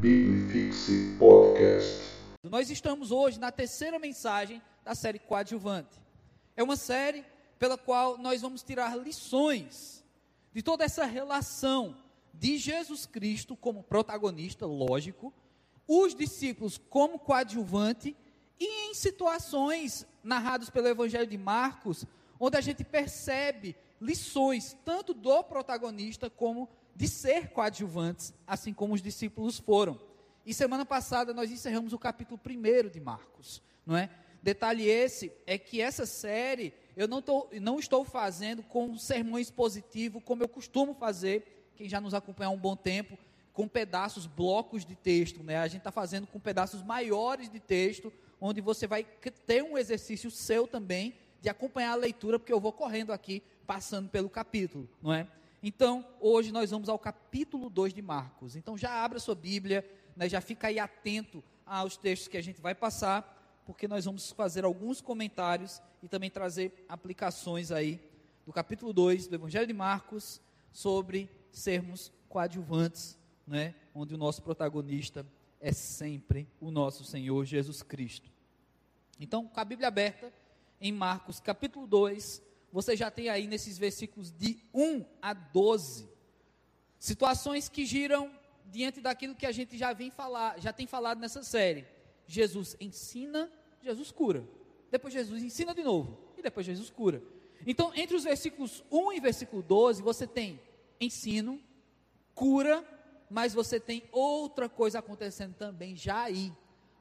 Biblifixe Podcast. Nós estamos hoje na terceira mensagem da série Coadjuvante. É uma série pela qual nós vamos tirar lições de toda essa relação de Jesus Cristo como protagonista, lógico, os discípulos como coadjuvante e em situações narradas pelo Evangelho de Marcos, onde a gente percebe lições tanto do protagonista como de ser coadjuvantes, assim como os discípulos foram. E semana passada nós encerramos o capítulo 1 de Marcos, não é? Detalhe esse é que essa série eu não, tô, não estou fazendo com sermão expositivo como eu costumo fazer, quem já nos acompanha há um bom tempo, com pedaços, blocos de texto, né? A gente está fazendo com pedaços maiores de texto, onde você vai ter um exercício seu também de acompanhar a leitura, porque eu vou correndo aqui, passando pelo capítulo, não é? Então, hoje nós vamos ao capítulo 2 de Marcos. Então, já abra sua Bíblia, né, já fica aí atento aos textos que a gente vai passar, porque nós vamos fazer alguns comentários e também trazer aplicações aí do capítulo 2 do Evangelho de Marcos sobre sermos coadjuvantes, né, onde o nosso protagonista é sempre o nosso Senhor Jesus Cristo. Então, com a Bíblia aberta, em Marcos capítulo 2, você já tem aí nesses versículos de 1 a 12, situações que giram diante daquilo que a gente já vem falar, já tem falado nessa série. Jesus ensina, Jesus cura. Depois Jesus ensina de novo e depois Jesus cura. Então, entre os versículos 1 e versículo 12, você tem ensino, cura, mas você tem outra coisa acontecendo também já aí.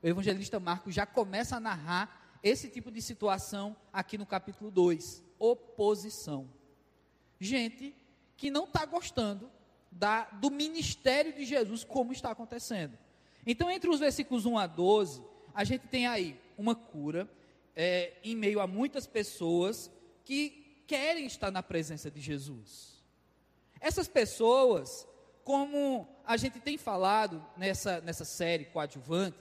O evangelista Marcos já começa a narrar esse tipo de situação aqui no capítulo 2: oposição. Gente que não está gostando da, do ministério de Jesus, como está acontecendo. Então, entre os versículos 1 a 12, a gente tem aí uma cura é, em meio a muitas pessoas que querem estar na presença de Jesus. Essas pessoas, como a gente tem falado nessa, nessa série coadjuvante,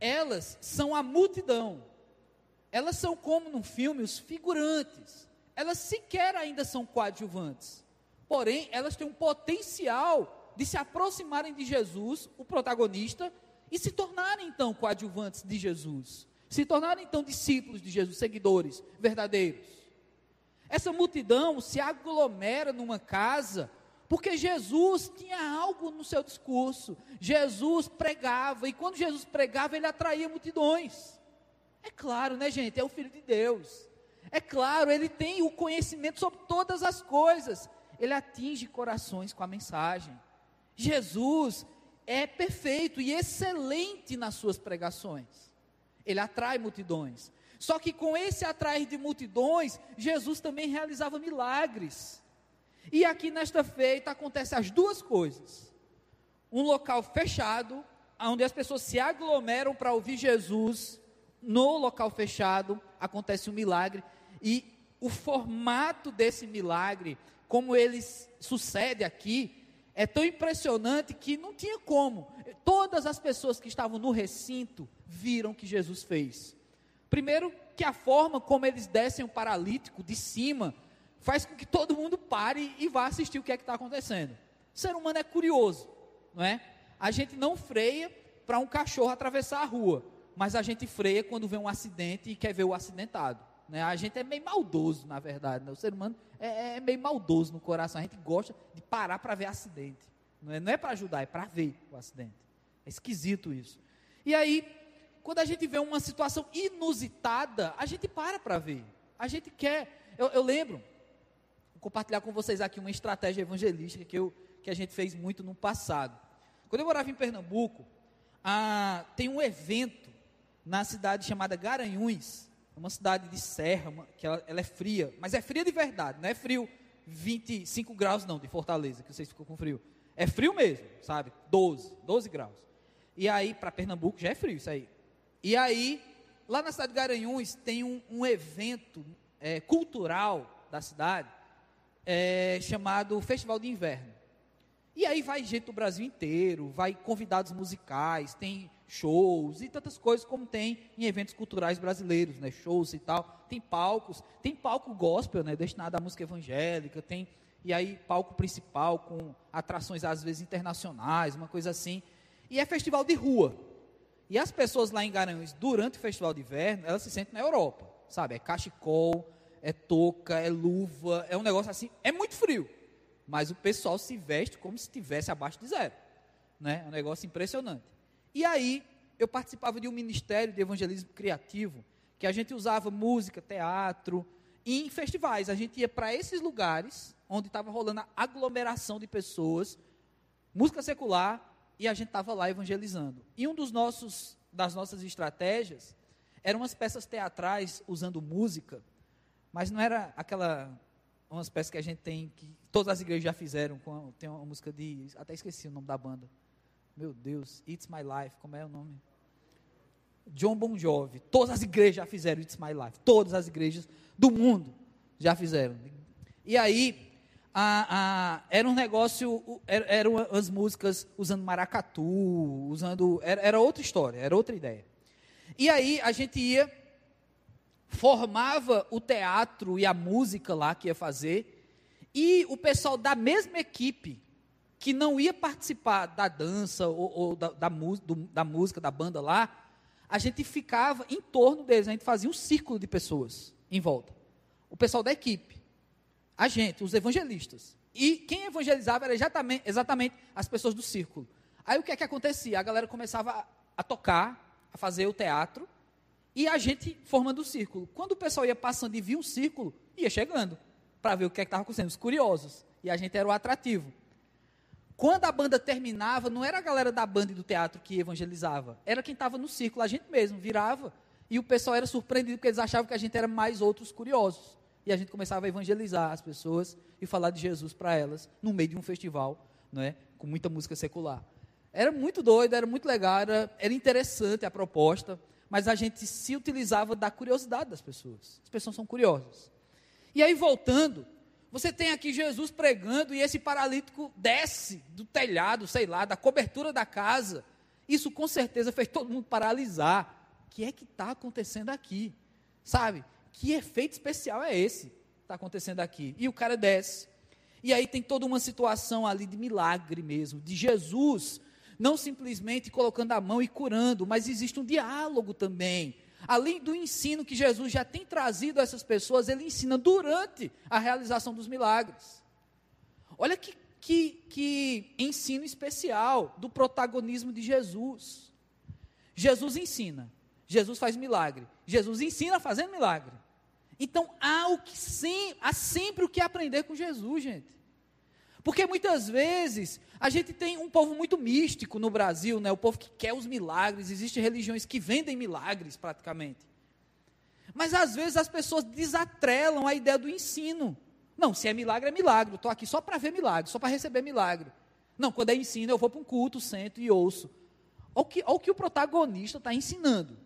elas são a multidão elas são como num filme os figurantes. Elas sequer ainda são coadjuvantes. Porém, elas têm um potencial de se aproximarem de Jesus, o protagonista, e se tornarem então coadjuvantes de Jesus. Se tornarem então discípulos de Jesus, seguidores verdadeiros. Essa multidão se aglomera numa casa porque Jesus tinha algo no seu discurso. Jesus pregava, e quando Jesus pregava, ele atraía multidões. É claro, né, gente? É o Filho de Deus. É claro, ele tem o conhecimento sobre todas as coisas. Ele atinge corações com a mensagem. Jesus é perfeito e excelente nas suas pregações. Ele atrai multidões. Só que com esse atrair de multidões, Jesus também realizava milagres. E aqui nesta feita acontece as duas coisas. Um local fechado, onde as pessoas se aglomeram para ouvir Jesus no local fechado acontece um milagre e o formato desse milagre, como ele sucede aqui, é tão impressionante que não tinha como. Todas as pessoas que estavam no recinto viram o que Jesus fez. Primeiro, que a forma como eles descem o paralítico de cima faz com que todo mundo pare e vá assistir o que é que está acontecendo. O ser humano é curioso, não é? A gente não freia para um cachorro atravessar a rua mas a gente freia quando vê um acidente e quer ver o acidentado. Né? A gente é meio maldoso, na verdade. Né? O ser humano é, é, meio maldoso no coração. A gente gosta de parar para ver acidente. Não é, não é para ajudar, é para ver o acidente. É esquisito isso. E aí, quando a gente vê uma situação inusitada, a gente para para ver. A gente quer. Eu, eu, lembro, vou compartilhar com vocês aqui uma estratégia evangelística que, eu, que a gente fez muito no passado. Quando eu morava em Pernambuco, ah, tem um evento na cidade chamada Garanhuns, uma cidade de serra, uma, que ela, ela, é fria, mas é fria de verdade, não é frio 25 graus não, de Fortaleza, que vocês ficam com frio. É frio mesmo, sabe? 12, 12 graus. E aí, para Pernambuco já é frio isso aí. E aí, lá na cidade de Garanhuns, tem um, um evento é, cultural da cidade, é, chamado Festival de Inverno. E aí vai gente do Brasil inteiro, vai convidados musicais, tem shows e tantas coisas como tem em eventos culturais brasileiros, né? Shows e tal. Tem palcos, tem palco gospel, né? Destinado à música evangélica, tem e aí palco principal com atrações às vezes internacionais, uma coisa assim. E é festival de rua. E as pessoas lá em Garanhuns, durante o festival de inverno, elas se sentem na Europa, sabe? É cachecol, é touca, é luva, é um negócio assim, é muito frio. Mas o pessoal se veste como se estivesse abaixo de zero. Né? É um negócio impressionante. E aí, eu participava de um ministério de evangelismo criativo, que a gente usava música, teatro, e em festivais. A gente ia para esses lugares, onde estava rolando a aglomeração de pessoas, música secular, e a gente estava lá evangelizando. E um dos nossos, das nossas estratégias eram umas peças teatrais usando música, mas não era aquela umas peças que a gente tem que todas as igrejas já fizeram com tem uma música de até esqueci o nome da banda. Meu Deus, It's My Life, como é o nome? John Bon Jovi. Todas as igrejas já fizeram It's My Life. Todas as igrejas do mundo já fizeram. E aí a, a, era um negócio, era, eram as músicas usando maracatu, usando. Era, era outra história, era outra ideia. E aí a gente ia, formava o teatro e a música lá que ia fazer, e o pessoal da mesma equipe, que não ia participar da dança ou, ou da, da, do, da música, da banda lá, a gente ficava em torno deles, a gente fazia um círculo de pessoas em volta. O pessoal da equipe a gente, os evangelistas. E quem evangelizava era exatamente, exatamente as pessoas do círculo. Aí o que é que acontecia? A galera começava a, a tocar, a fazer o teatro, e a gente formando o círculo. Quando o pessoal ia passando e via um círculo, ia chegando para ver o que é estava acontecendo, os curiosos. E a gente era o atrativo. Quando a banda terminava, não era a galera da banda e do teatro que evangelizava, era quem estava no círculo, a gente mesmo, virava. E o pessoal era surpreendido porque eles achavam que a gente era mais outros curiosos e a gente começava a evangelizar as pessoas e falar de Jesus para elas no meio de um festival, não é? Com muita música secular. Era muito doido, era muito legal, era, era interessante a proposta, mas a gente se utilizava da curiosidade das pessoas. As pessoas são curiosas. E aí voltando, você tem aqui Jesus pregando e esse paralítico desce do telhado, sei lá, da cobertura da casa. Isso com certeza fez todo mundo paralisar. O que é que está acontecendo aqui? Sabe? Que efeito especial é esse que está acontecendo aqui? E o cara desce. E aí tem toda uma situação ali de milagre mesmo, de Jesus não simplesmente colocando a mão e curando, mas existe um diálogo também. Além do ensino que Jesus já tem trazido a essas pessoas, ele ensina durante a realização dos milagres. Olha que, que, que ensino especial do protagonismo de Jesus. Jesus ensina, Jesus faz milagre, Jesus ensina fazendo milagre. Então há, o que há sempre o que aprender com Jesus, gente. Porque muitas vezes a gente tem um povo muito místico no Brasil, né? o povo que quer os milagres, existem religiões que vendem milagres praticamente. Mas às vezes as pessoas desatrelam a ideia do ensino. Não, se é milagre, é milagre. Estou aqui só para ver milagre, só para receber milagre. Não, quando é ensino, eu vou para um culto, sento e ouço. Olha o que, olha o, que o protagonista está ensinando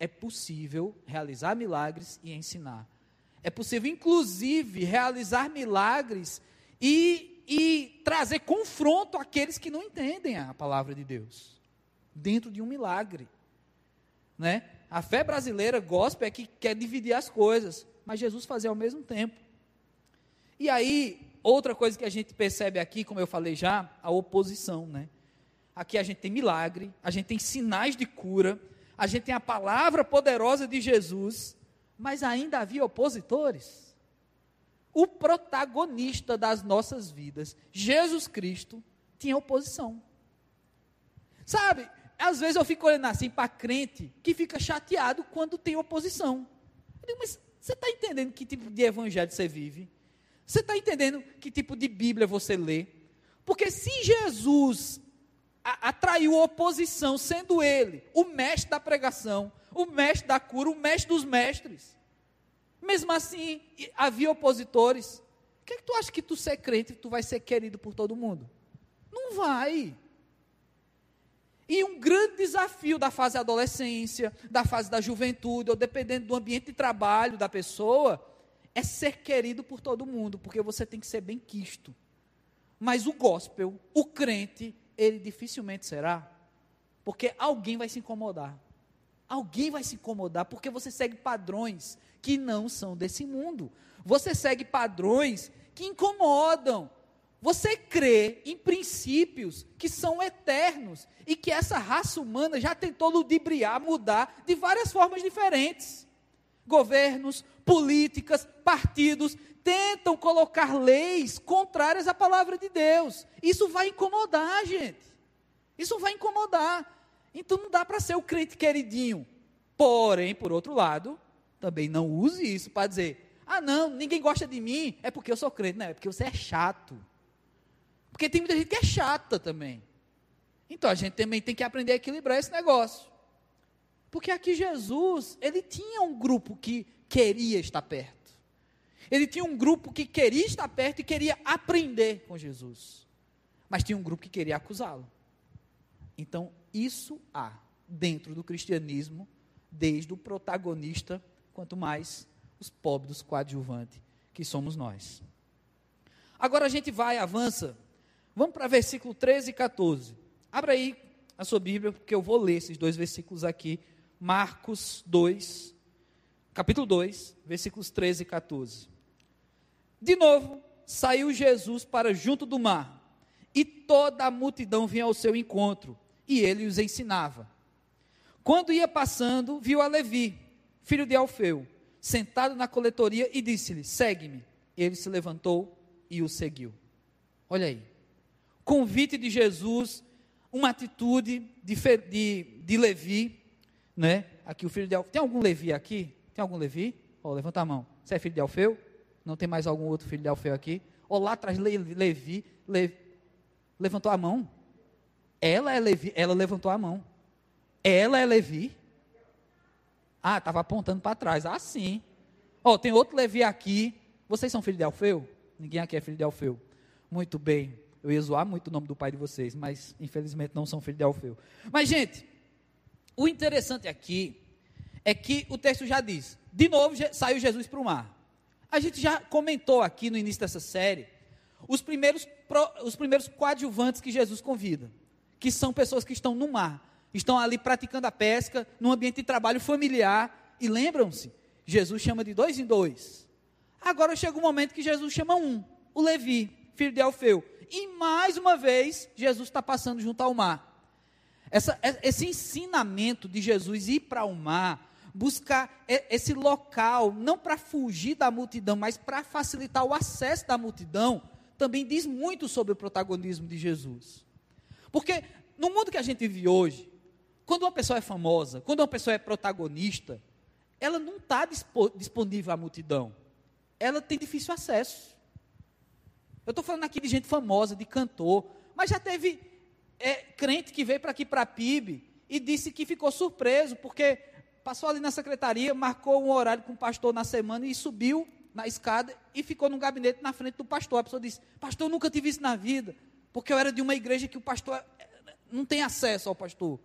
é possível realizar milagres e ensinar. É possível, inclusive, realizar milagres e, e trazer confronto àqueles que não entendem a palavra de Deus, dentro de um milagre. Né? A fé brasileira gospel é que quer dividir as coisas, mas Jesus fazia ao mesmo tempo. E aí, outra coisa que a gente percebe aqui, como eu falei já, a oposição. Né? Aqui a gente tem milagre, a gente tem sinais de cura, a gente tem a palavra poderosa de Jesus, mas ainda havia opositores. O protagonista das nossas vidas, Jesus Cristo, tinha oposição. Sabe, às vezes eu fico olhando assim para crente que fica chateado quando tem oposição. Eu digo, mas você está entendendo que tipo de evangelho você vive? Você está entendendo que tipo de Bíblia você lê? Porque se Jesus atraiu oposição, sendo ele o mestre da pregação, o mestre da cura, o mestre dos mestres. Mesmo assim, havia opositores. O que, é que tu acha que tu ser crente, tu vai ser querido por todo mundo? Não vai. E um grande desafio da fase da adolescência, da fase da juventude, ou dependendo do ambiente de trabalho da pessoa, é ser querido por todo mundo, porque você tem que ser bem quisto. Mas o gospel, o crente, ele dificilmente será, porque alguém vai se incomodar. Alguém vai se incomodar porque você segue padrões que não são desse mundo. Você segue padrões que incomodam. você crê em princípios que são eternos e que essa raça humana já tentou ludibriar, mudar de várias formas diferentes. Governos, políticas, partidos tentam colocar leis contrárias à palavra de Deus. Isso vai incomodar, gente. Isso vai incomodar. Então não dá para ser o crente queridinho. Porém, por outro lado, também não use isso para dizer: ah, não, ninguém gosta de mim, é porque eu sou crente. Não, é porque você é chato. Porque tem muita gente que é chata também. Então a gente também tem que aprender a equilibrar esse negócio. Porque aqui Jesus, ele tinha um grupo que queria estar perto. Ele tinha um grupo que queria estar perto e queria aprender com Jesus. Mas tinha um grupo que queria acusá-lo. Então, isso há dentro do cristianismo, desde o protagonista, quanto mais os pobres coadjuvantes, que somos nós. Agora a gente vai, avança. Vamos para versículo 13 e 14. Abra aí a sua Bíblia, porque eu vou ler esses dois versículos aqui. Marcos 2, capítulo 2, versículos 13 e 14. De novo, saiu Jesus para junto do mar, e toda a multidão vinha ao seu encontro, e ele os ensinava. Quando ia passando, viu a Levi, filho de Alfeu, sentado na coletoria e disse-lhe: Segue-me. Ele se levantou e o seguiu. Olha aí. Convite de Jesus, uma atitude de, de, de Levi, né? Aqui o filho de Alfeu. Tem algum Levi aqui? Tem algum Levi? Oh, levanta a mão. Você é filho de Alfeu? Não tem mais algum outro filho de Alfeu aqui? Ou lá atrás Levi levantou a mão? Ela é Levi, ela levantou a mão. Ela é Levi? Ah, estava apontando para trás. Ah, sim. Ó, oh, tem outro Levi aqui. Vocês são filhos de Alfeu? Ninguém aqui é filho de Alfeu. Muito bem. Eu ia zoar muito o nome do pai de vocês, mas infelizmente não são filhos de Alfeu. Mas, gente, o interessante aqui é que o texto já diz: de novo saiu Jesus para o mar. A gente já comentou aqui no início dessa série os primeiros, os primeiros coadjuvantes que Jesus convida, que são pessoas que estão no mar estão ali praticando a pesca, num ambiente de trabalho familiar, e lembram-se, Jesus chama de dois em dois. Agora chega um momento que Jesus chama um, o Levi, filho de Alfeu. E mais uma vez, Jesus está passando junto ao mar. Essa, esse ensinamento de Jesus ir para o mar, buscar esse local, não para fugir da multidão, mas para facilitar o acesso da multidão, também diz muito sobre o protagonismo de Jesus. Porque no mundo que a gente vive hoje, quando uma pessoa é famosa, quando uma pessoa é protagonista, ela não está disponível à multidão. Ela tem difícil acesso. Eu estou falando aqui de gente famosa, de cantor, mas já teve é, crente que veio para aqui para a PIB e disse que ficou surpreso, porque passou ali na secretaria, marcou um horário com o pastor na semana e subiu na escada e ficou no gabinete na frente do pastor. A pessoa disse: Pastor, eu nunca tive isso na vida, porque eu era de uma igreja que o pastor é, não tem acesso ao pastor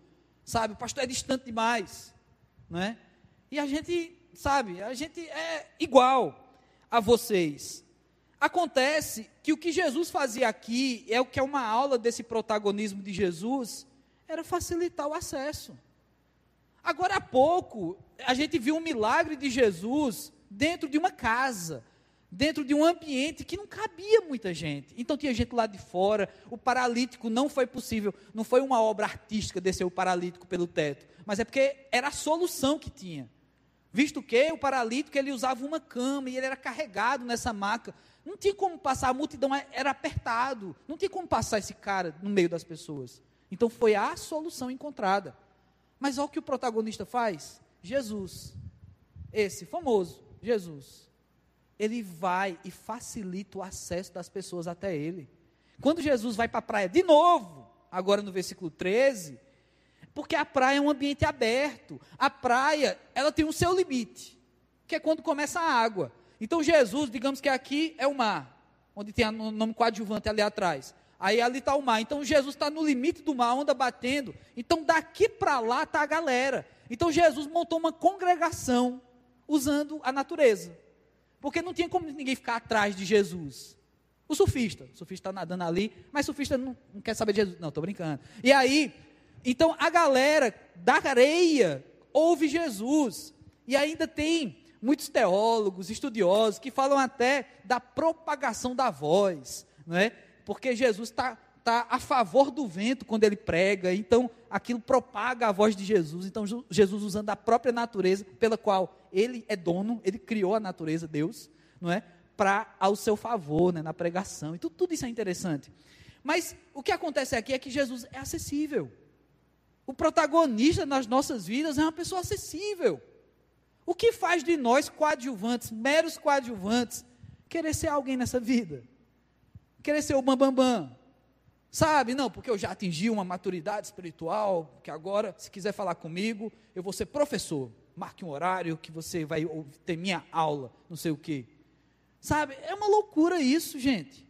sabe? O pastor é distante demais, não é? E a gente, sabe, a gente é igual a vocês. Acontece que o que Jesus fazia aqui, é o que é uma aula desse protagonismo de Jesus, era facilitar o acesso. Agora há pouco, a gente viu um milagre de Jesus dentro de uma casa dentro de um ambiente que não cabia muita gente. Então tinha gente lá de fora, o paralítico não foi possível, não foi uma obra artística descer o paralítico pelo teto, mas é porque era a solução que tinha. Visto que o paralítico ele usava uma cama e ele era carregado nessa maca, não tinha como passar, a multidão era apertado, não tinha como passar esse cara no meio das pessoas. Então foi a solução encontrada. Mas olha o que o protagonista faz: Jesus, esse famoso Jesus ele vai e facilita o acesso das pessoas até ele. Quando Jesus vai para a praia, de novo, agora no versículo 13, porque a praia é um ambiente aberto. A praia, ela tem o seu limite, que é quando começa a água. Então Jesus, digamos que aqui é o mar, onde tem o nome coadjuvante ali atrás. Aí ali está o mar. Então Jesus está no limite do mar, onda batendo. Então daqui para lá está a galera. Então Jesus montou uma congregação usando a natureza. Porque não tinha como ninguém ficar atrás de Jesus. O surfista, o surfista está nadando ali, mas o surfista não, não quer saber de Jesus. Não, estou brincando. E aí, então a galera da areia ouve Jesus. E ainda tem muitos teólogos, estudiosos, que falam até da propagação da voz, não é? Porque Jesus está tá a favor do vento quando ele prega, então aquilo propaga a voz de Jesus. Então Jesus usando a própria natureza pela qual ele é dono, ele criou a natureza, Deus, não é? Para ao seu favor, né, na pregação. Então tudo isso é interessante. Mas o que acontece aqui é que Jesus é acessível. O protagonista nas nossas vidas é uma pessoa acessível. O que faz de nós coadjuvantes, meros coadjuvantes, querer ser alguém nessa vida? Querer ser o bambambam. Bam, bam. Sabe, não, porque eu já atingi uma maturidade espiritual, que agora, se quiser falar comigo, eu vou ser professor. Marque um horário que você vai ter minha aula, não sei o quê. Sabe, é uma loucura isso, gente.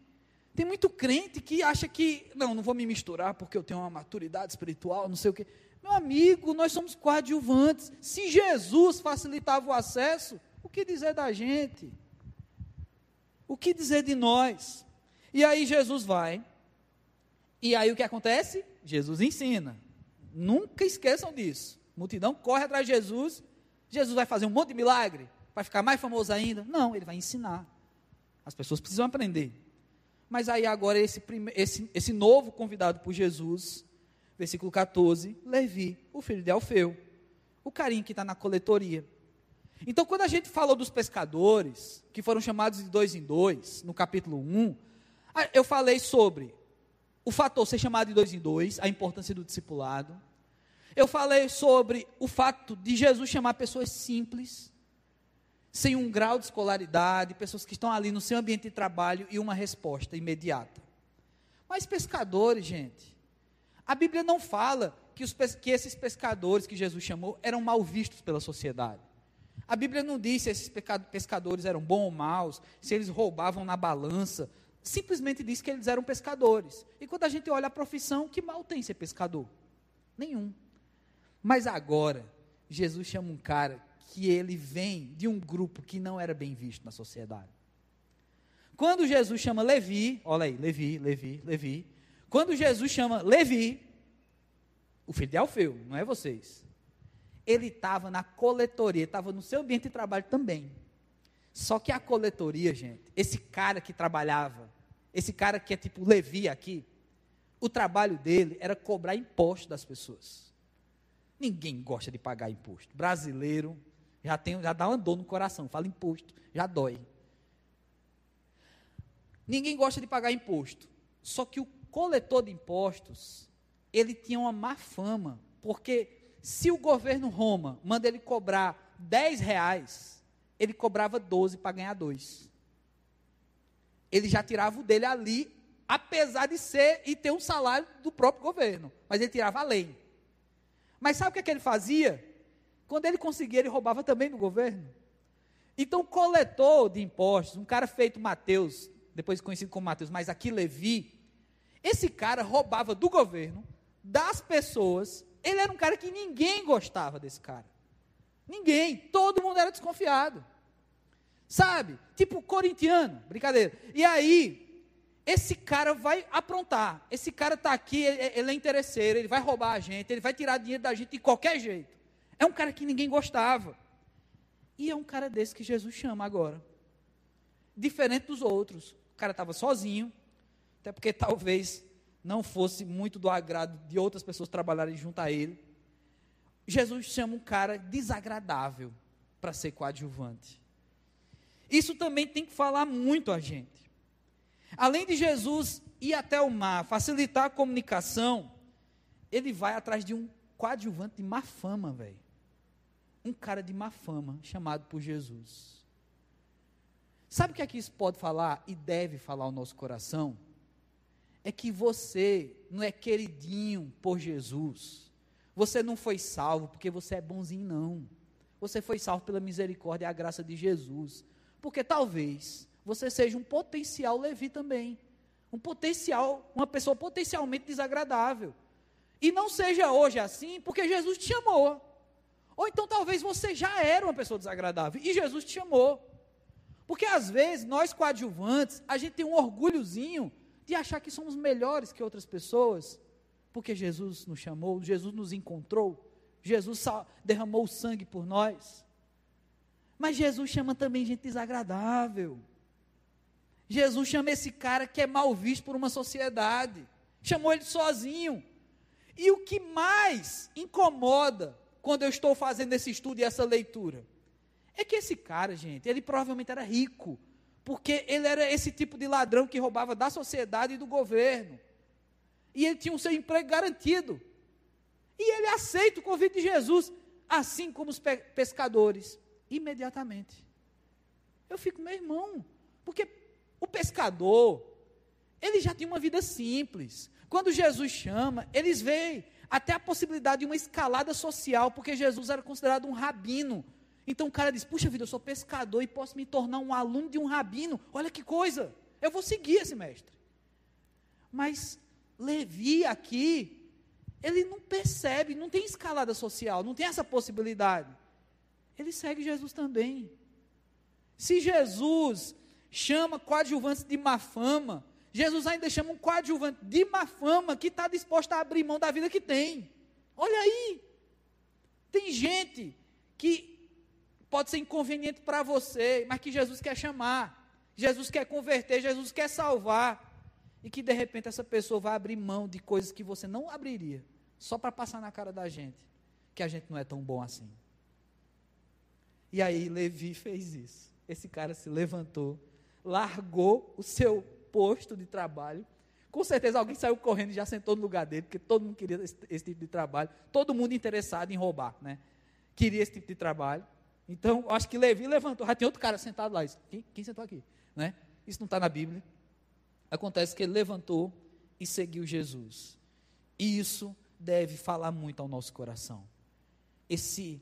Tem muito crente que acha que, não, não vou me misturar porque eu tenho uma maturidade espiritual, não sei o quê. Meu amigo, nós somos coadjuvantes. Se Jesus facilitava o acesso, o que dizer da gente? O que dizer de nós? E aí Jesus vai, e aí o que acontece? Jesus ensina. Nunca esqueçam disso. A multidão corre atrás de Jesus. Jesus vai fazer um monte de milagre, vai ficar mais famoso ainda? Não, ele vai ensinar. As pessoas precisam aprender. Mas aí agora esse, esse, esse novo convidado por Jesus, versículo 14, Levi, o filho de Alfeu, o carinho que está na coletoria. Então, quando a gente falou dos pescadores, que foram chamados de dois em dois, no capítulo 1, eu falei sobre o fator ser chamado de dois em dois, a importância do discipulado. Eu falei sobre o fato de Jesus chamar pessoas simples, sem um grau de escolaridade, pessoas que estão ali no seu ambiente de trabalho e uma resposta imediata. Mas pescadores, gente, a Bíblia não fala que, os, que esses pescadores que Jesus chamou eram mal vistos pela sociedade. A Bíblia não diz se esses pescadores eram bons ou maus, se eles roubavam na balança. Simplesmente diz que eles eram pescadores. E quando a gente olha a profissão, que mal tem ser pescador? Nenhum. Mas agora, Jesus chama um cara que ele vem de um grupo que não era bem visto na sociedade. Quando Jesus chama Levi, olha aí, Levi, Levi, Levi. Quando Jesus chama Levi, o filho de Alfeu, não é vocês. Ele estava na coletoria, estava no seu ambiente de trabalho também. Só que a coletoria, gente, esse cara que trabalhava, esse cara que é tipo Levi aqui, o trabalho dele era cobrar imposto das pessoas. Ninguém gosta de pagar imposto. Brasileiro já, tem, já dá uma dor no coração. Fala imposto, já dói. Ninguém gosta de pagar imposto. Só que o coletor de impostos, ele tinha uma má fama. Porque se o governo Roma manda ele cobrar 10 reais, ele cobrava 12 para ganhar 2. Ele já tirava o dele ali, apesar de ser e ter um salário do próprio governo. Mas ele tirava além. Mas sabe o que, é que ele fazia? Quando ele conseguia, ele roubava também do governo. Então, coletor de impostos, um cara feito Mateus, depois conhecido como Mateus, mas aqui Levi, esse cara roubava do governo, das pessoas. Ele era um cara que ninguém gostava desse cara. Ninguém, todo mundo era desconfiado. Sabe? Tipo corintiano, brincadeira. E aí, esse cara vai aprontar. Esse cara está aqui, ele, ele é interesseiro, ele vai roubar a gente, ele vai tirar dinheiro da gente de qualquer jeito. É um cara que ninguém gostava. E é um cara desse que Jesus chama agora. Diferente dos outros. O cara estava sozinho, até porque talvez não fosse muito do agrado de outras pessoas trabalharem junto a ele. Jesus chama um cara desagradável para ser coadjuvante. Isso também tem que falar muito a gente. Além de Jesus ir até o mar, facilitar a comunicação, ele vai atrás de um coadjuvante de má fama, velho um cara de má fama chamado por Jesus. Sabe o que é isso pode falar e deve falar ao nosso coração? É que você não é queridinho por Jesus. Você não foi salvo porque você é bonzinho, não. Você foi salvo pela misericórdia e a graça de Jesus. Porque talvez você seja um potencial Levi também. Um potencial, uma pessoa potencialmente desagradável. E não seja hoje assim, porque Jesus te chamou. Ou então talvez você já era uma pessoa desagradável e Jesus te chamou. Porque às vezes nós coadjuvantes, a gente tem um orgulhozinho de achar que somos melhores que outras pessoas, porque Jesus nos chamou, Jesus nos encontrou, Jesus derramou o sangue por nós. Mas Jesus chama também gente desagradável. Jesus chama esse cara que é mal visto por uma sociedade. Chamou ele sozinho. E o que mais incomoda quando eu estou fazendo esse estudo e essa leitura é que esse cara, gente, ele provavelmente era rico, porque ele era esse tipo de ladrão que roubava da sociedade e do governo. E ele tinha o seu emprego garantido. E ele aceita o convite de Jesus, assim como os pescadores, imediatamente. Eu fico, meu irmão, porque o pescador, ele já tinha uma vida simples. Quando Jesus chama, eles veem até a possibilidade de uma escalada social, porque Jesus era considerado um rabino. Então o cara diz: Puxa vida, eu sou pescador e posso me tornar um aluno de um rabino. Olha que coisa, eu vou seguir esse mestre. Mas Levi aqui, ele não percebe, não tem escalada social, não tem essa possibilidade. Ele segue Jesus também. Se Jesus chama coadjuvantes de má fama, Jesus ainda chama um coadjuvante de má fama que está disposto a abrir mão da vida que tem. Olha aí. Tem gente que pode ser inconveniente para você, mas que Jesus quer chamar. Jesus quer converter, Jesus quer salvar. E que de repente essa pessoa vai abrir mão de coisas que você não abriria, só para passar na cara da gente, que a gente não é tão bom assim. E aí Levi fez isso. Esse cara se levantou, largou o seu posto de trabalho. Com certeza alguém saiu correndo e já sentou no lugar dele, porque todo mundo queria esse, esse tipo de trabalho. Todo mundo interessado em roubar, né? Queria esse tipo de trabalho. Então, acho que Levi levantou. Já tem outro cara sentado lá. Quem, quem sentou aqui? Né? Isso não está na Bíblia. Acontece que ele levantou e seguiu Jesus. E isso deve falar muito ao nosso coração. Esse,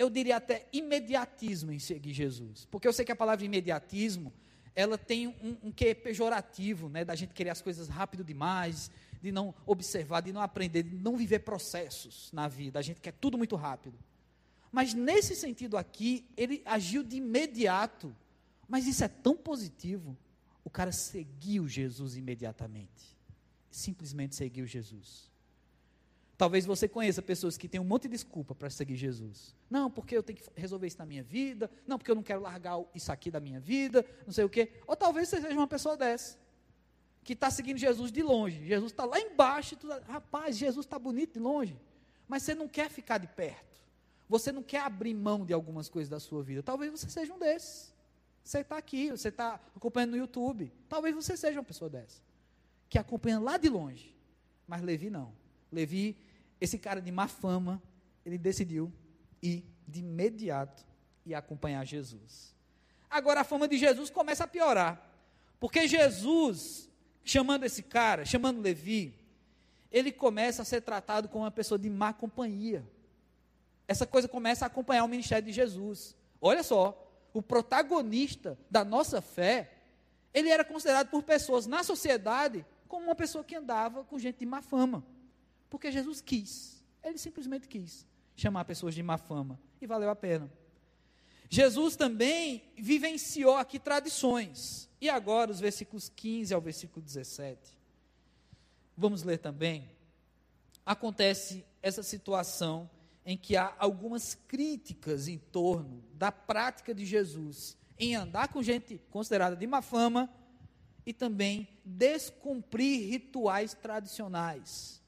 eu diria até imediatismo em seguir Jesus. Porque eu sei que a palavra imediatismo ela tem um, um quê pejorativo, né, da gente querer as coisas rápido demais, de não observar, de não aprender, de não viver processos na vida. A gente quer tudo muito rápido. Mas nesse sentido aqui, ele agiu de imediato. Mas isso é tão positivo. O cara seguiu Jesus imediatamente. Simplesmente seguiu Jesus. Talvez você conheça pessoas que têm um monte de desculpa para seguir Jesus. Não, porque eu tenho que resolver isso na minha vida. Não, porque eu não quero largar isso aqui da minha vida. Não sei o quê. Ou talvez você seja uma pessoa dessa. Que está seguindo Jesus de longe. Jesus está lá embaixo. Tu, rapaz, Jesus está bonito de longe. Mas você não quer ficar de perto. Você não quer abrir mão de algumas coisas da sua vida. Talvez você seja um desses. Você está aqui, você está acompanhando no YouTube. Talvez você seja uma pessoa dessa. Que acompanha lá de longe. Mas Levi não. Levi esse cara de má fama, ele decidiu ir de imediato e acompanhar Jesus. Agora a fama de Jesus começa a piorar, porque Jesus, chamando esse cara, chamando Levi, ele começa a ser tratado como uma pessoa de má companhia. Essa coisa começa a acompanhar o ministério de Jesus. Olha só, o protagonista da nossa fé, ele era considerado por pessoas na sociedade como uma pessoa que andava com gente de má fama. Porque Jesus quis. Ele simplesmente quis chamar pessoas de má fama. E valeu a pena. Jesus também vivenciou aqui tradições. E agora, os versículos 15 ao versículo 17. Vamos ler também. Acontece essa situação em que há algumas críticas em torno da prática de Jesus em andar com gente considerada de má fama e também descumprir rituais tradicionais.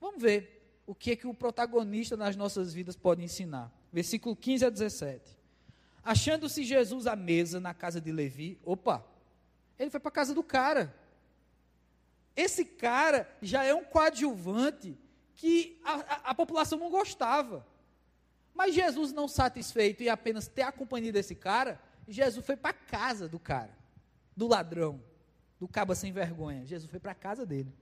Vamos ver o que é que o protagonista nas nossas vidas pode ensinar. Versículo 15 a 17. Achando-se Jesus à mesa na casa de Levi, opa, ele foi para a casa do cara. Esse cara já é um coadjuvante que a, a, a, população não gostava. Mas Jesus, não satisfeito em apenas ter a companhia desse cara, Jesus foi para a casa do cara, do ladrão, do caba sem vergonha. Jesus foi para a casa dele.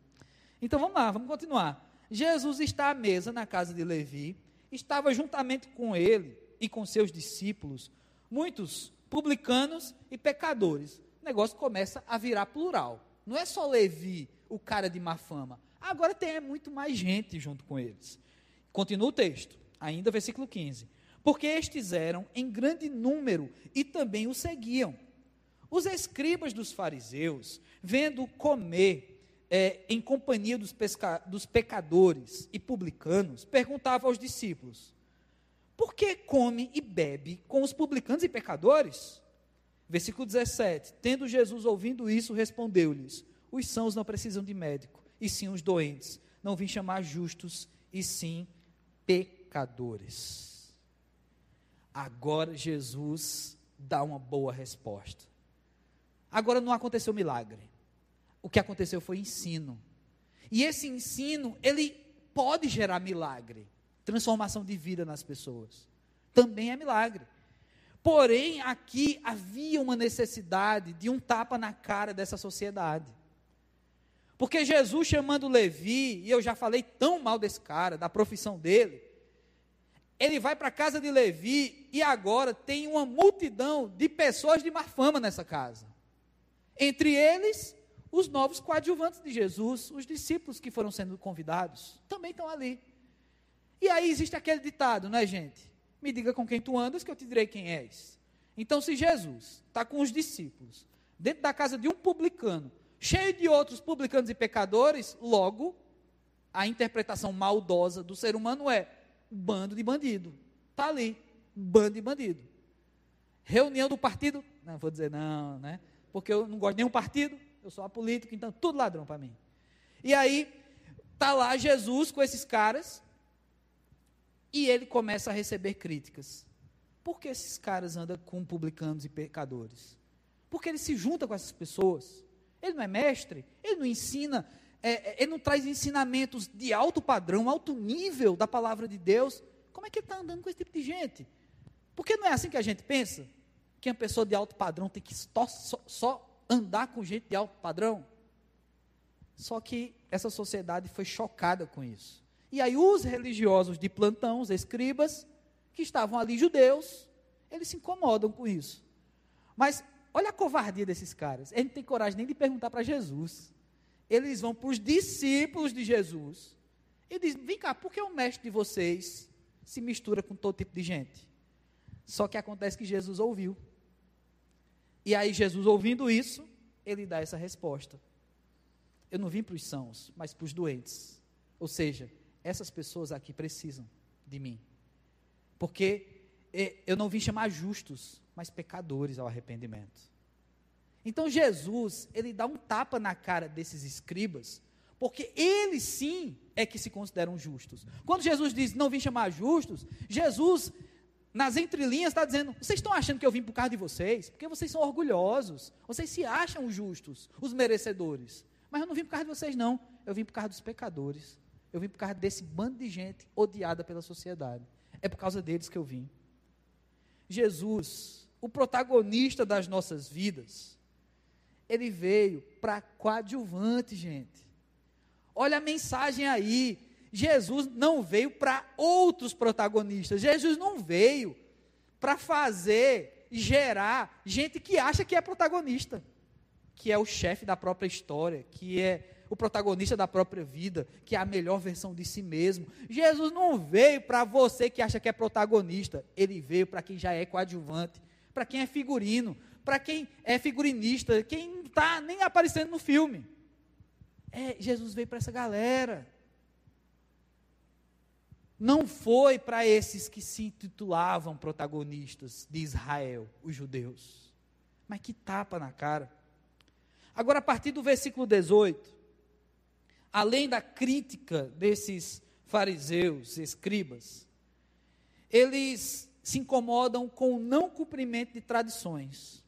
Então vamos lá, vamos continuar. Jesus está à mesa na casa de Levi, estava juntamente com ele e com seus discípulos, muitos publicanos e pecadores. O negócio começa a virar plural. Não é só Levi, o cara de má fama. Agora tem muito mais gente junto com eles. Continua o texto, ainda versículo 15. Porque estes eram em grande número e também o seguiam. Os escribas dos fariseus, vendo comer é, em companhia dos, pesca, dos pecadores e publicanos, perguntava aos discípulos: Por que come e bebe com os publicanos e pecadores? Versículo 17: Tendo Jesus ouvindo isso, respondeu-lhes: Os sãos não precisam de médico, e sim os doentes. Não vim chamar justos, e sim pecadores. Agora Jesus dá uma boa resposta. Agora não aconteceu milagre. O que aconteceu foi ensino. E esse ensino, ele pode gerar milagre, transformação de vida nas pessoas. Também é milagre. Porém, aqui havia uma necessidade de um tapa na cara dessa sociedade. Porque Jesus chamando Levi, e eu já falei tão mal desse cara, da profissão dele, ele vai para a casa de Levi e agora tem uma multidão de pessoas de má fama nessa casa. Entre eles, os novos coadjuvantes de Jesus, os discípulos que foram sendo convidados, também estão ali. E aí existe aquele ditado, não é, gente? Me diga com quem tu andas, que eu te direi quem és. Então, se Jesus está com os discípulos, dentro da casa de um publicano, cheio de outros publicanos e pecadores, logo, a interpretação maldosa do ser humano é bando de bandido. Está ali, bando de bandido. Reunião do partido, não vou dizer não, né? Porque eu não gosto de nenhum partido, eu sou apolítico, então tudo ladrão para mim. E aí, tá lá Jesus com esses caras, e ele começa a receber críticas. Por que esses caras andam com publicanos e pecadores? Porque ele se junta com essas pessoas. Ele não é mestre, ele não ensina, é, é, ele não traz ensinamentos de alto padrão, alto nível da palavra de Deus. Como é que ele está andando com esse tipo de gente? Porque não é assim que a gente pensa? Que uma pessoa de alto padrão tem que só, só, só andar com gente de alto padrão? Só que essa sociedade foi chocada com isso. E aí os religiosos de plantão, os escribas, que estavam ali judeus, eles se incomodam com isso. Mas olha a covardia desses caras. Eles não têm coragem nem de perguntar para Jesus. Eles vão para os discípulos de Jesus e dizem: Vem cá, por que o mestre de vocês se mistura com todo tipo de gente? Só que acontece que Jesus ouviu. E aí, Jesus ouvindo isso, ele dá essa resposta. Eu não vim para os sãos, mas para os doentes. Ou seja, essas pessoas aqui precisam de mim. Porque eu não vim chamar justos, mas pecadores ao arrependimento. Então Jesus, ele dá um tapa na cara desses escribas, porque eles sim é que se consideram justos. Quando Jesus diz não vim chamar justos, Jesus, nas entrelinhas, está dizendo: vocês estão achando que eu vim por causa de vocês? Porque vocês são orgulhosos, vocês se acham justos, os merecedores. Mas eu não vim por causa de vocês, não. Eu vim por causa dos pecadores. Eu vim por causa desse bando de gente odiada pela sociedade. É por causa deles que eu vim. Jesus, o protagonista das nossas vidas, ele veio para coadjuvante, gente. Olha a mensagem aí. Jesus não veio para outros protagonistas. Jesus não veio para fazer, gerar gente que acha que é protagonista, que é o chefe da própria história, que é o protagonista da própria vida, que é a melhor versão de si mesmo. Jesus não veio para você que acha que é protagonista, ele veio para quem já é coadjuvante, para quem é figurino, para quem é figurinista, quem está nem aparecendo no filme. É, Jesus veio para essa galera. Não foi para esses que se intitulavam protagonistas de Israel, os judeus. Mas que tapa na cara. Agora, a partir do versículo 18, além da crítica desses fariseus, escribas, eles se incomodam com o não cumprimento de tradições.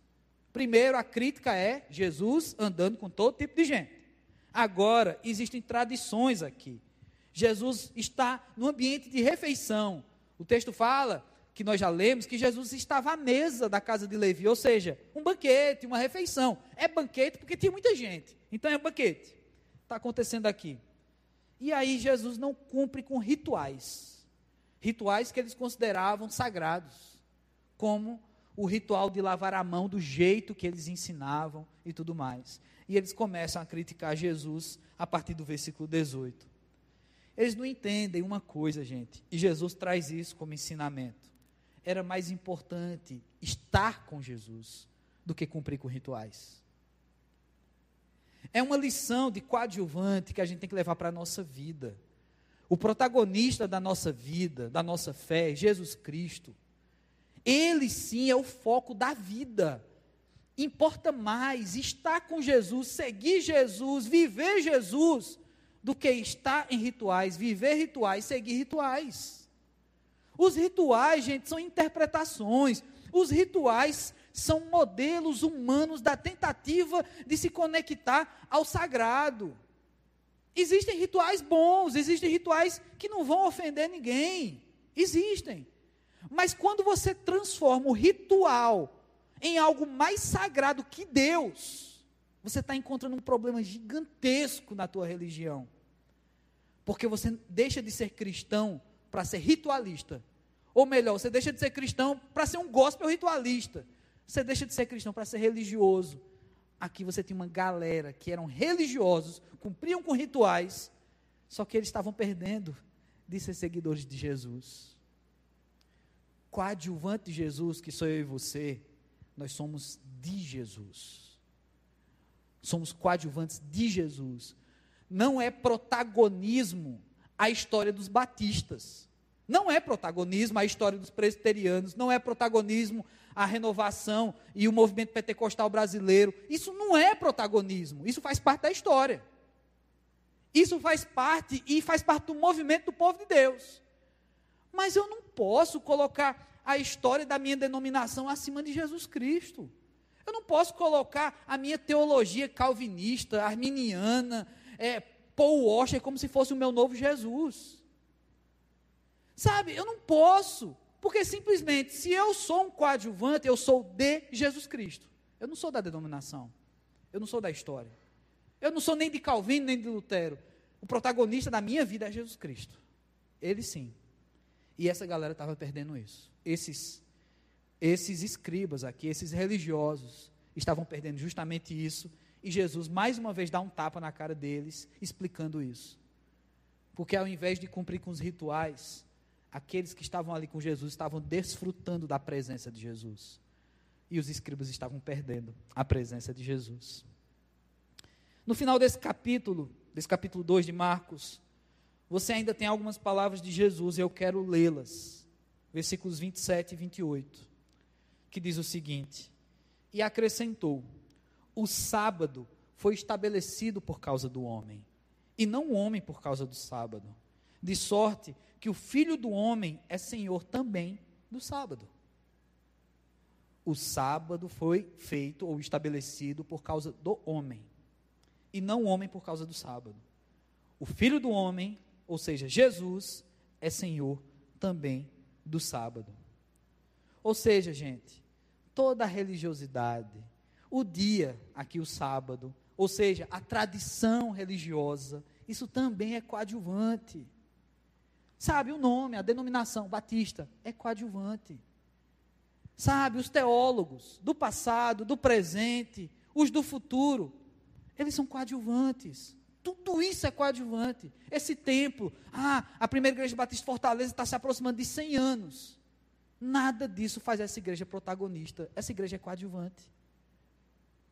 Primeiro, a crítica é Jesus andando com todo tipo de gente. Agora, existem tradições aqui. Jesus está no ambiente de refeição. O texto fala, que nós já lemos, que Jesus estava à mesa da casa de Levi, ou seja, um banquete, uma refeição. É banquete porque tinha muita gente, então é banquete está acontecendo aqui? E aí Jesus não cumpre com rituais. Rituais que eles consideravam sagrados, como o ritual de lavar a mão do jeito que eles ensinavam e tudo mais. E eles começam a criticar Jesus a partir do versículo 18. Eles não entendem uma coisa, gente, e Jesus traz isso como ensinamento. Era mais importante estar com Jesus do que cumprir com rituais. É uma lição de coadjuvante que a gente tem que levar para a nossa vida. O protagonista da nossa vida, da nossa fé, Jesus Cristo. Ele sim é o foco da vida. importa mais estar com Jesus, seguir Jesus, viver Jesus, do que estar em rituais, viver rituais, seguir rituais. Os rituais, gente, são interpretações. Os rituais são modelos humanos da tentativa de se conectar ao sagrado. Existem rituais bons, existem rituais que não vão ofender ninguém. Existem. Mas quando você transforma o ritual em algo mais sagrado que Deus, você está encontrando um problema gigantesco na tua religião. Porque você deixa de ser cristão para ser ritualista. Ou melhor, você deixa de ser cristão para ser um gospel ritualista. Você deixa de ser cristão para ser religioso. Aqui você tinha uma galera que eram religiosos, cumpriam com rituais, só que eles estavam perdendo de ser seguidores de Jesus. Coadjuvante de Jesus, que sou eu e você, nós somos de Jesus. Somos coadjuvantes de Jesus. Não é protagonismo a história dos batistas. Não é protagonismo a história dos presbiterianos. Não é protagonismo a renovação e o movimento pentecostal brasileiro. Isso não é protagonismo. Isso faz parte da história. Isso faz parte e faz parte do movimento do povo de Deus. Mas eu não posso colocar a história da minha denominação acima de Jesus Cristo. Eu não posso colocar a minha teologia calvinista, arminiana, é, Paul Washer como se fosse o meu novo Jesus. Sabe, eu não posso, porque simplesmente, se eu sou um coadjuvante, eu sou de Jesus Cristo. Eu não sou da denominação. Eu não sou da história. Eu não sou nem de Calvino, nem de Lutero. O protagonista da minha vida é Jesus Cristo. Ele sim. E essa galera estava perdendo isso. Esses, esses escribas aqui, esses religiosos, estavam perdendo justamente isso. E Jesus, mais uma vez, dá um tapa na cara deles, explicando isso. Porque ao invés de cumprir com os rituais, aqueles que estavam ali com Jesus estavam desfrutando da presença de Jesus. E os escribas estavam perdendo a presença de Jesus. No final desse capítulo, desse capítulo 2 de Marcos, você ainda tem algumas palavras de Jesus e eu quero lê-las. Versículos 27 e 28, que diz o seguinte: E acrescentou: O sábado foi estabelecido por causa do homem, e não o homem por causa do sábado. De sorte que o filho do homem é senhor também do sábado. O sábado foi feito ou estabelecido por causa do homem, e não o homem por causa do sábado. O filho do homem ou seja, Jesus é Senhor também do sábado. Ou seja, gente, toda a religiosidade, o dia aqui, o sábado, ou seja, a tradição religiosa, isso também é coadjuvante. Sabe, o nome, a denominação batista é coadjuvante. Sabe, os teólogos do passado, do presente, os do futuro, eles são coadjuvantes. Tudo isso é coadjuvante. Esse templo, ah, a primeira igreja batista Fortaleza está se aproximando de 100 anos. Nada disso faz essa igreja protagonista. Essa igreja é coadjuvante.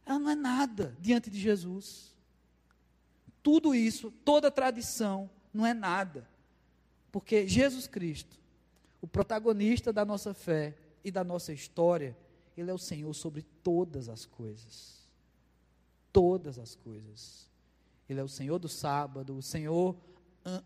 Ela não é nada diante de Jesus. Tudo isso, toda tradição, não é nada. Porque Jesus Cristo, o protagonista da nossa fé e da nossa história, Ele é o Senhor sobre todas as coisas. Todas as coisas. Ele é o Senhor do sábado, o Senhor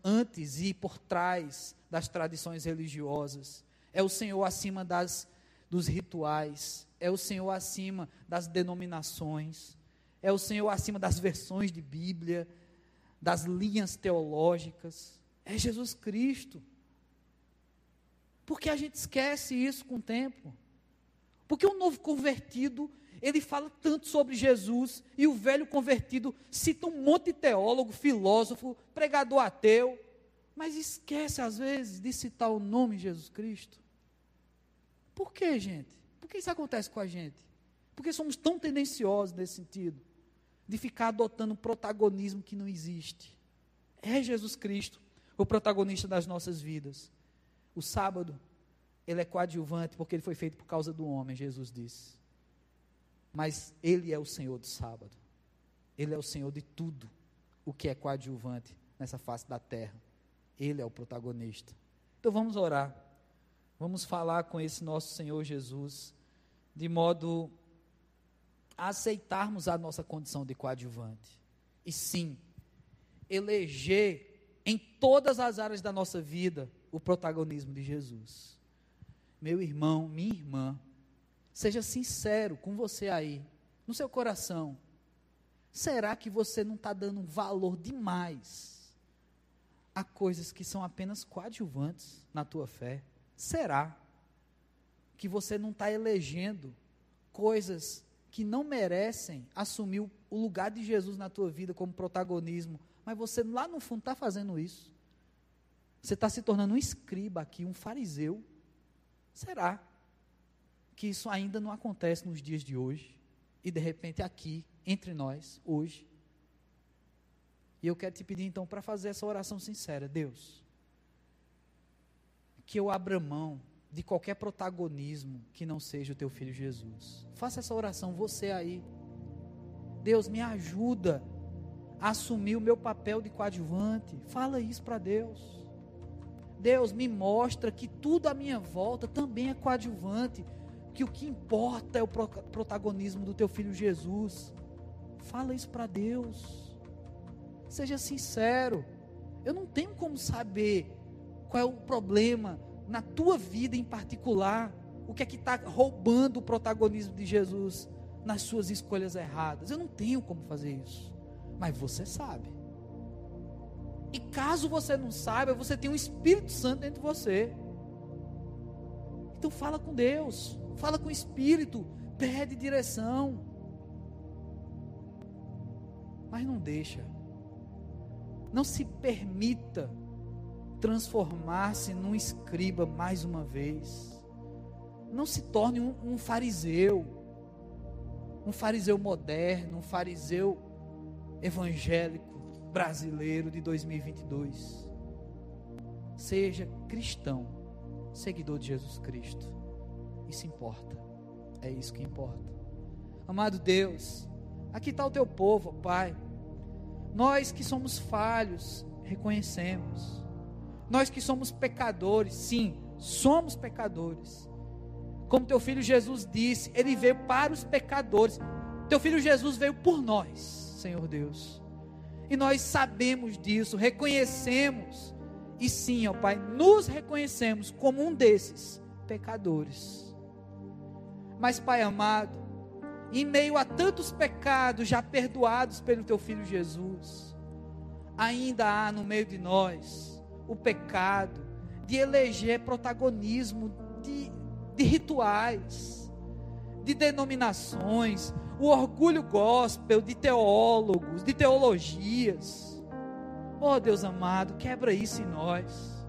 antes e por trás das tradições religiosas. É o Senhor acima das, dos rituais. É o Senhor acima das denominações. É o Senhor acima das versões de Bíblia, das linhas teológicas. É Jesus Cristo. Porque a gente esquece isso com o tempo. Porque o novo convertido ele fala tanto sobre Jesus e o velho convertido cita um monte de teólogo, filósofo, pregador ateu, mas esquece às vezes de citar o nome Jesus Cristo. Por que, gente? Por que isso acontece com a gente? Porque somos tão tendenciosos nesse sentido, de ficar adotando um protagonismo que não existe. É Jesus Cristo o protagonista das nossas vidas. O sábado, ele é coadjuvante porque ele foi feito por causa do homem, Jesus disse. Mas Ele é o Senhor do sábado. Ele é o Senhor de tudo o que é coadjuvante nessa face da terra. Ele é o protagonista. Então vamos orar. Vamos falar com esse nosso Senhor Jesus de modo a aceitarmos a nossa condição de coadjuvante. E sim, eleger em todas as áreas da nossa vida o protagonismo de Jesus. Meu irmão, minha irmã, seja sincero com você aí, no seu coração. Será que você não está dando valor demais a coisas que são apenas coadjuvantes na tua fé? Será que você não está elegendo coisas que não merecem assumir o lugar de Jesus na tua vida como protagonismo, mas você lá no fundo está fazendo isso? Você está se tornando um escriba aqui, um fariseu? Será que isso ainda não acontece nos dias de hoje? E de repente aqui, entre nós, hoje. E eu quero te pedir então para fazer essa oração sincera. Deus, que eu abra mão de qualquer protagonismo que não seja o teu filho Jesus. Faça essa oração, você aí. Deus, me ajuda a assumir o meu papel de coadjuvante. Fala isso para Deus. Deus, me mostra que tudo à minha volta também é coadjuvante. Que o que importa é o protagonismo do teu filho Jesus. Fala isso para Deus. Seja sincero. Eu não tenho como saber qual é o problema na tua vida em particular, o que é que está roubando o protagonismo de Jesus nas suas escolhas erradas. Eu não tenho como fazer isso, mas você sabe. E caso você não saiba, você tem um Espírito Santo dentro de você. Então fala com Deus, fala com o Espírito, pede direção. Mas não deixa. Não se permita transformar-se num escriba mais uma vez. Não se torne um, um fariseu, um fariseu moderno, um fariseu evangélico brasileiro de 2022. Seja cristão, seguidor de Jesus Cristo. Isso importa. É isso que importa. Amado Deus, aqui está o teu povo, Pai. Nós que somos falhos, reconhecemos. Nós que somos pecadores, sim, somos pecadores. Como teu filho Jesus disse, ele veio para os pecadores. Teu filho Jesus veio por nós, Senhor Deus. E nós sabemos disso, reconhecemos. E sim, ó Pai, nos reconhecemos como um desses pecadores. Mas, Pai amado, em meio a tantos pecados já perdoados pelo Teu Filho Jesus, ainda há no meio de nós o pecado, de eleger protagonismo de, de rituais, de denominações, o orgulho gospel de teólogos, de teologias. Oh Deus amado, quebra isso em nós.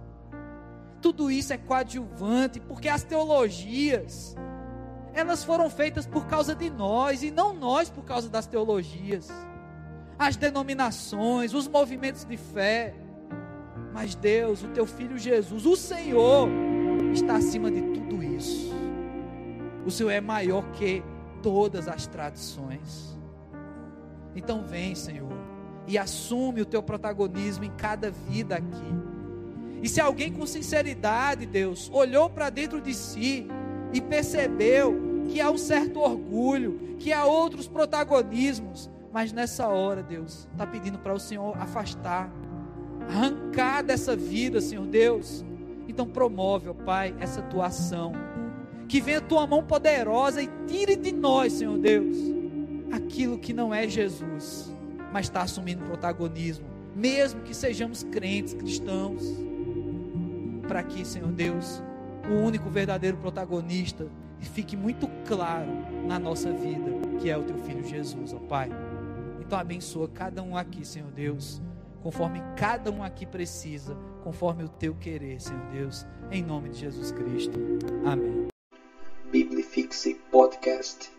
Tudo isso é coadjuvante, porque as teologias, elas foram feitas por causa de nós e não nós por causa das teologias. As denominações, os movimentos de fé, mas Deus, o teu filho Jesus, o Senhor, está acima de tudo isso. O Senhor é maior que todas as tradições. Então vem, Senhor, e assume o teu protagonismo em cada vida aqui. E se alguém com sinceridade, Deus, olhou para dentro de si e percebeu que há um certo orgulho, que há outros protagonismos, mas nessa hora, Deus, está pedindo para o Senhor afastar arrancar dessa vida, Senhor Deus. Então promove, ó Pai, essa tua ação. Que venha a tua mão poderosa e tire de nós, Senhor Deus, aquilo que não é Jesus, mas está assumindo protagonismo, mesmo que sejamos crentes, cristãos. Para que, Senhor Deus, o único verdadeiro protagonista fique muito claro na nossa vida, que é o teu filho Jesus, ó Pai. Então abençoa cada um aqui, Senhor Deus conforme cada um aqui precisa, conforme o teu querer, Senhor Deus, em nome de Jesus Cristo. Amém. Biblifixe Podcast.